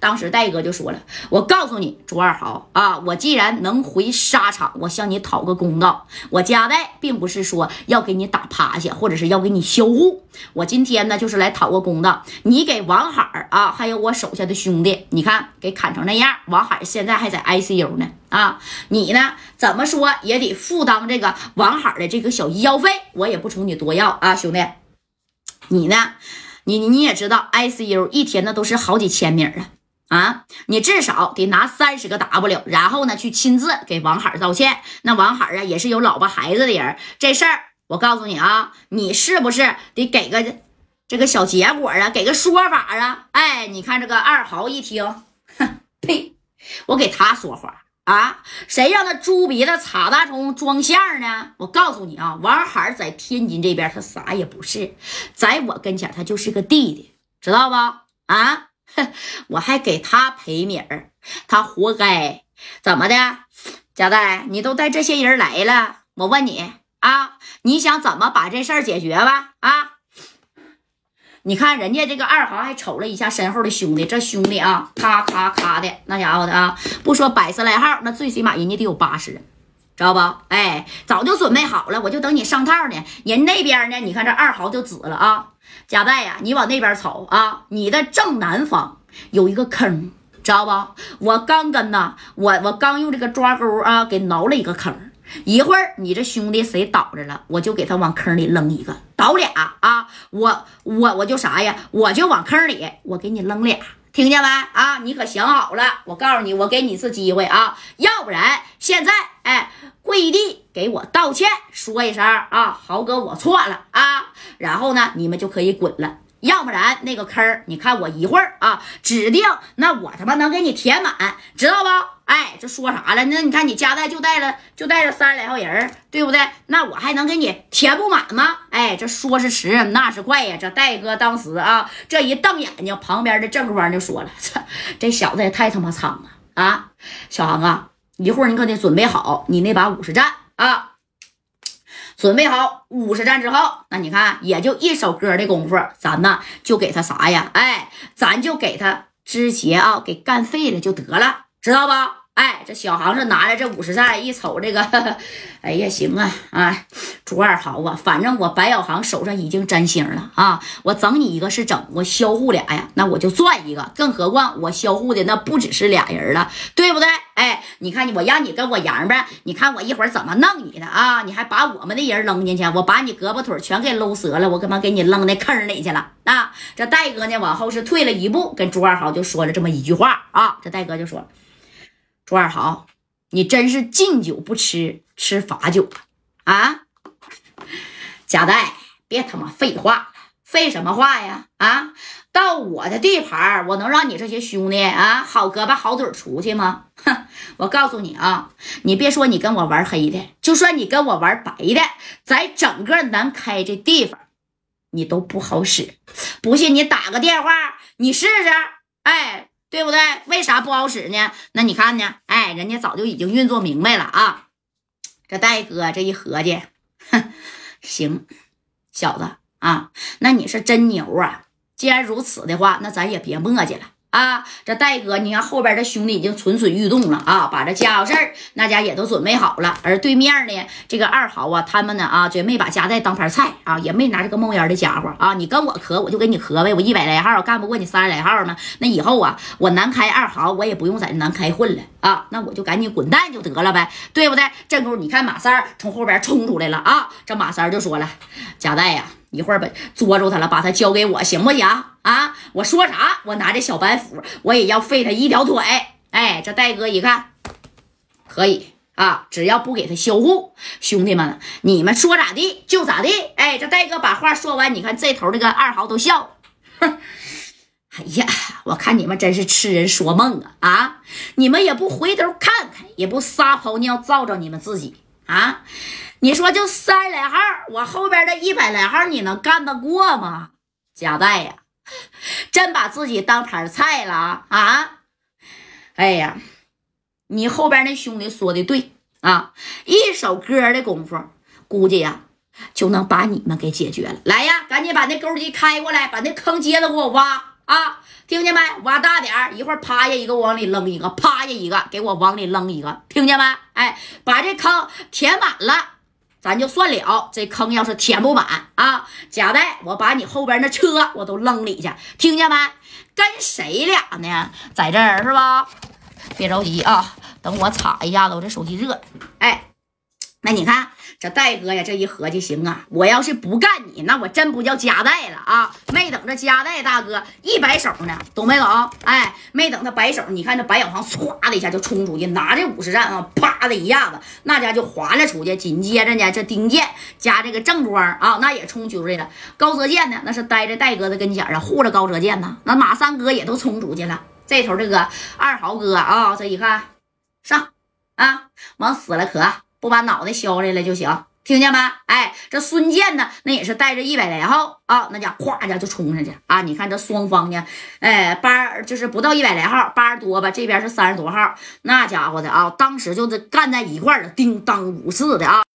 当时戴哥就说了：“我告诉你，朱二豪啊，我既然能回沙场，我向你讨个公道。我加代并不是说要给你打趴下，或者是要给你销户。我今天呢，就是来讨个公道。你给王海啊，还有我手下的兄弟，你看给砍成那样，王海现在还在 ICU 呢啊！你呢，怎么说也得负担这个王海的这个小医药费，我也不从你多要啊，兄弟。你呢？”你你也知道，ICU 一天那都是好几千米啊啊！你至少得拿三十个 W，然后呢去亲自给王海道歉。那王海啊也是有老婆孩子的人，这事儿我告诉你啊，你是不是得给个这个小结果啊，给个说法啊？哎，你看这个二豪一听，哼，呸，我给他说话。啊！谁让他猪鼻子插大葱装相呢？我告诉你啊，王海在天津这边他啥也不是，在我跟前他就是个弟弟，知道不？啊，我还给他赔米儿，他活该。怎么的，贾代，你都带这些人来了，我问你啊，你想怎么把这事儿解决吧？啊？你看人家这个二豪还瞅了一下身后的兄弟，这兄弟啊，咔咔咔的那家伙的啊，不说百十来号，那最起码人家得有八十人，知道不？哎，早就准备好了，我就等你上套呢。人那边呢，你看这二豪就指了啊，贾带呀，你往那边瞅啊，你的正南方有一个坑，知道不？我刚跟呐，我我刚用这个抓钩啊，给挠了一个坑。一会儿你这兄弟谁倒着了，我就给他往坑里扔一个，倒俩啊！我我我就啥呀？我就往坑里，我给你扔俩，听见没？啊！你可想好了？我告诉你，我给你一次机会啊！要不然现在哎，跪地给我道歉，说一声啊，豪哥我错了啊！然后呢，你们就可以滚了。要不然那个坑儿，你看我一会儿啊，指定那我他妈能给你填满，知道不？哎，这说啥了？那你看你家带就带了，就带了三十来号人，对不对？那我还能给你填不满吗？哎，这说是迟，那是快呀！这戴哥当时啊，这一瞪眼睛，旁边的正官就说了：“操，这小子也太他妈苍了啊！小航啊，一会儿你可得准备好你那把五十战啊。”准备好五十战之后，那你看也就一首歌的功夫，咱呢就给他啥呀？哎，咱就给他之前啊给干废了就得了，知道吧？哎，这小航是拿着这五十战，一瞅这个，哎呀，行啊，啊，朱二豪啊，反正我白小航手上已经沾星了啊，我整你一个是整，我销户俩呀，那我就赚一个，更何况我销户的那不只是俩人了，对不对？哎，你看你，我让你跟我洋呗，你看我一会儿怎么弄你的啊？你还把我们的人扔进去，我把你胳膊腿全给搂折了，我干嘛给你扔那坑里去了？啊，这戴哥呢，往后是退了一步，跟朱二豪就说了这么一句话啊，这戴哥就说。朱二豪，你真是敬酒不吃吃罚酒啊！啊，贾代，别他妈废话了，废什么话呀？啊，到我的地盘，我能让你这些兄弟啊好胳膊好腿出去吗？哼，我告诉你啊，你别说你跟我玩黑的，就算你跟我玩白的，在整个南开这地方，你都不好使。不信你打个电话，你试试。哎。对不对？为啥不好使呢？那你看呢？哎，人家早就已经运作明白了啊！这戴哥这一合计，哼，行，小子啊，那你是真牛啊！既然如此的话，那咱也别墨迹了。啊，这戴哥，你看后边的兄弟已经蠢蠢欲动了啊，把这家伙事儿那家也都准备好了。而对面呢，这个二豪啊，他们呢啊，就没把家带当盘菜啊，也没拿这个冒烟的家伙啊。你跟我磕，我就跟你磕呗，我一百来号干不过你三十来号吗？那以后啊，我南开二豪，我也不用在南开混了啊，那我就赶紧滚蛋就得了呗，对不对？这功夫你看马三从后边冲出来了啊，这马三就说了，贾代呀。一会儿把捉住他了，把他交给我，行不行？我说啥？我拿着小板斧，我也要废他一条腿。哎，这戴哥一看，可以啊，只要不给他销户，兄弟们，你们说咋地就咋地。哎，这戴哥把话说完，你看这头这个二豪都笑，哼，哎呀，我看你们真是痴人说梦啊！啊，你们也不回头看看，也不撒泡尿照照你们自己啊！你说就三十来号，我后边的一百来号，你能干得过吗？贾代呀，真把自己当盘菜了啊！哎呀，你后边那兄弟说的对啊，一首歌的功夫，估计呀就能把你们给解决了。来呀，赶紧把那钩机开过来，把那坑接着给我挖。啊！听见没？挖大点儿，一会儿趴下一个，我往里扔一个，趴下一个，给我往里扔一个，听见没？哎，把这坑填满了，咱就算了。这坑要是填不满啊，贾代，我把你后边那车我都扔里去，听见没？跟谁俩呢？在这儿是吧？别着急啊，等我插一下子，我这手机热。哎，那你看。这戴哥呀，这一合计行啊，我要是不干你，那我真不叫夹带了啊！没等着夹带大哥一摆手呢，懂没懂？哎，没等他摆手，你看这白小航唰的一下就冲出去，拿着五十战啊，啪的一下子，那家就划了出去。紧接着呢，这丁健加这个郑庄啊，那也冲出去了。高泽健呢，那是待在戴哥的跟前啊，护着高泽健呢。那马三哥也都冲出去了。这头这个二豪哥啊，这一看上啊，往死了磕。不把脑袋削下来就行，听见没？哎，这孙健呢，那也是带着一百来号啊，那家咵一下就冲上去啊！你看这双方呢，哎，八就是不到一百来号，八十多吧，这边是三十多号，那家伙的啊，当时就是干在一块儿了，叮当五四的啊。